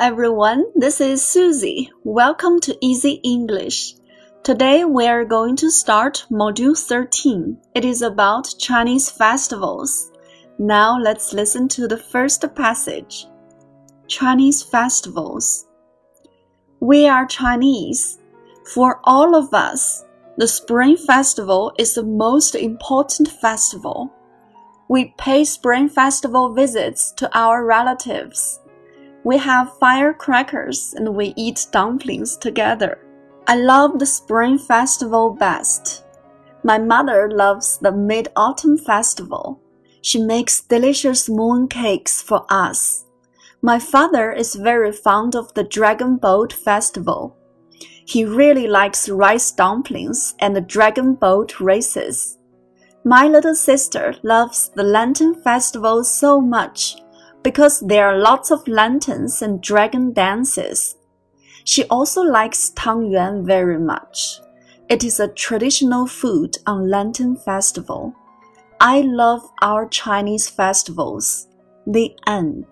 everyone. This is Susie. Welcome to Easy English. Today we are going to start Module 13. It is about Chinese festivals. Now let's listen to the first passage. Chinese festivals. We are Chinese. For all of us, the Spring Festival is the most important festival. We pay Spring Festival visits to our relatives. We have firecrackers and we eat dumplings together. I love the Spring Festival best. My mother loves the Mid Autumn Festival. She makes delicious moon cakes for us. My father is very fond of the Dragon Boat Festival. He really likes rice dumplings and the dragon boat races. My little sister loves the Lantern Festival so much because there are lots of lanterns and dragon dances. She also likes Tang Yuan very much. It is a traditional food on Lantern Festival. I love our Chinese festivals. The end.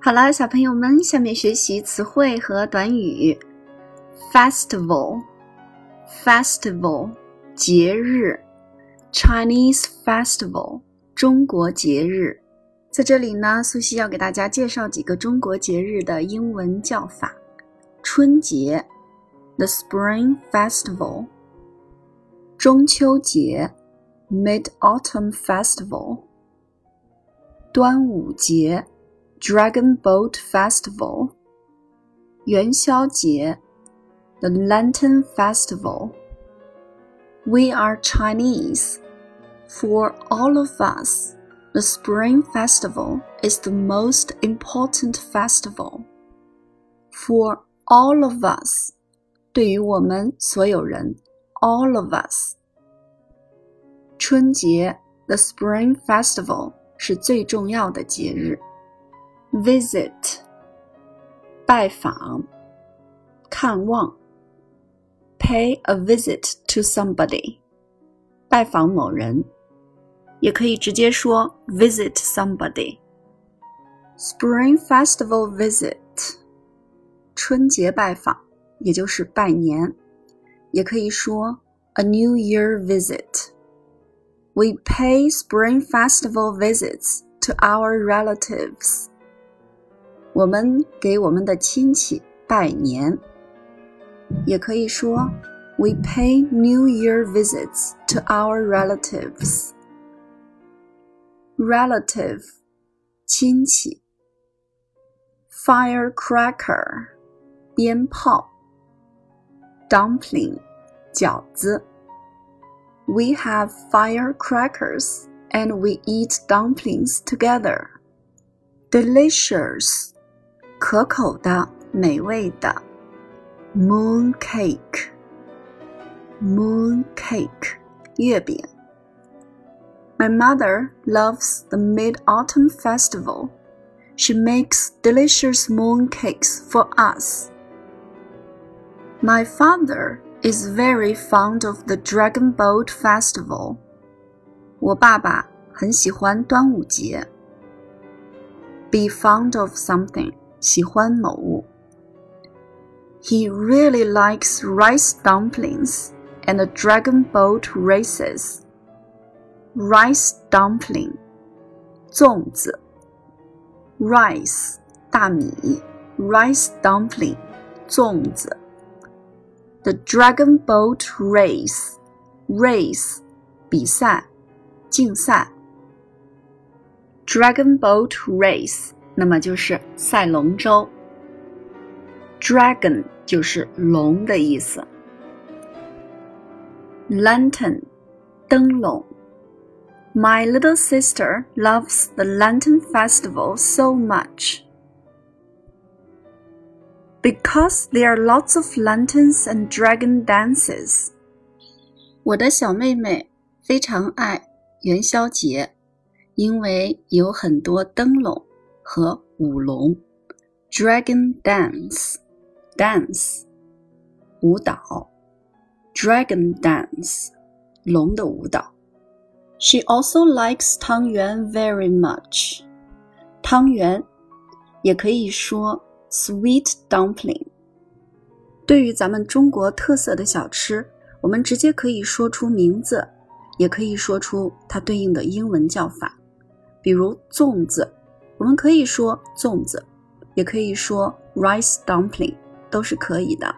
好了，小朋友们，下面学习词汇和短语。Festival, festival，节日，Chinese festival，中国节日。 在这里呢，苏西要给大家介绍几个中国节日的英文叫法：春节，the Spring Festival；中秋节，Mid Autumn Festival；端午节，Dragon Boat Festival；元宵节，the Lantern Festival。We are Chinese. For all of us. The Spring Festival is the most important festival for all of us. 对于我们所有人，all of us。春节，the Spring Festival 是最重要的节日。Visit，拜访、看望。Pay a visit to somebody，拜访某人。 也可以直接说 visit somebody。Spring Festival visit，春节拜访，也就是拜年，也可以说 a New Year visit。We pay Spring Festival visits to our relatives。我们给我们的亲戚拜年，也可以说 We pay New Year visits to our relatives。 relative 亲戚，firecracker 鞭炮，dumpling 饺子。We have firecrackers and we eat dumplings together. Delicious 可口的，美味的。Moon cake moon cake 月饼。 my mother loves the Mid Autumn Festival. She makes delicious moon cakes for us. My father is very fond of the Dragon Boat Festival. 我爸爸很喜欢端午节。Be fond of something，喜欢某物。He really likes rice dumplings and the dragon boat races rice dumpling，粽子；rice 大米，rice dumpling 粽子。The dragon boat race，race 比赛、竞赛。Dragon boat race，那么就是赛龙舟。Dragon 就是龙的意思。Lantern，灯笼。 my little sister loves the Lantern Festival so much. Because there are lots of lanterns and dragon dances. 我的小妹妹非常爱元宵节，因为有很多灯笼和舞龙。Dragon dance, dance，舞蹈。Dragon dance，龙的舞蹈。 she also likes 汤圆 very much. 汤圆也可以说 sweet dumpling 对于咱们中国特色的小吃我们直接可以说出名字也可以说出它对应的英文叫法。比如粽子我们可以说粽子也可以说 rice dumpling 都是可以的。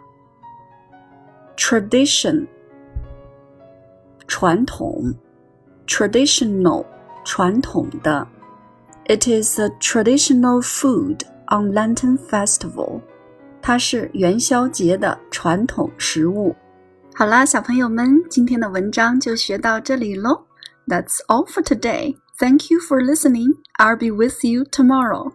Tradition 传统。，traditional 传统的。It is a traditional food on Lantern Festival。它是元宵节的传统食物。好啦，小朋友们，今天的文章就学到这里喽。That's all for today. Thank you for listening. I'll be with you tomorrow.